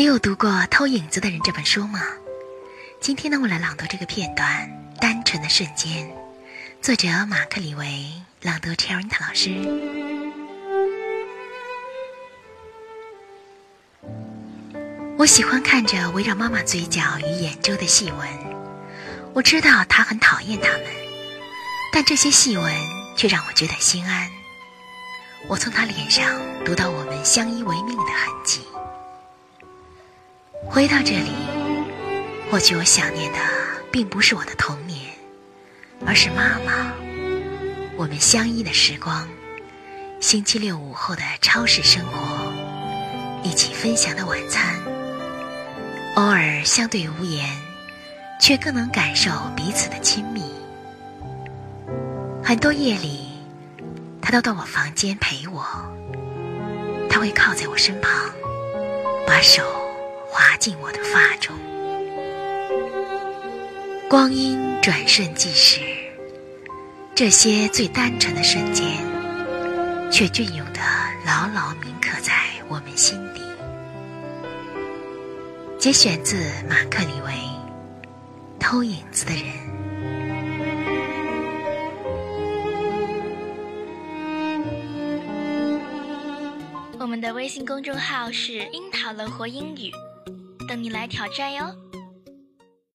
你有读过《偷影子的人》这本书吗？今天呢，我来朗读这个片段《单纯的瞬间》，作者马克·李维，朗读 c h e r i n t 老师。我喜欢看着围绕妈妈嘴角与眼周的细纹，我知道她很讨厌它们，但这些细纹却让我觉得心安。我从她脸上读到我们相依为命的痕。回到这里，或许我想念的并不是我的童年，而是妈妈。我们相依的时光，星期六午后的超市生活，一起分享的晚餐，偶尔相对无言，却更能感受彼此的亲密。很多夜里，他都到我房间陪我，他会靠在我身旁，把手。进我的发中，光阴转瞬即逝，这些最单纯的瞬间，却隽永的牢牢铭刻在我们心底。节选自马克·李维《偷影子的人》。我们的微信公众号是“樱桃乐活英语”。等你来挑战哟！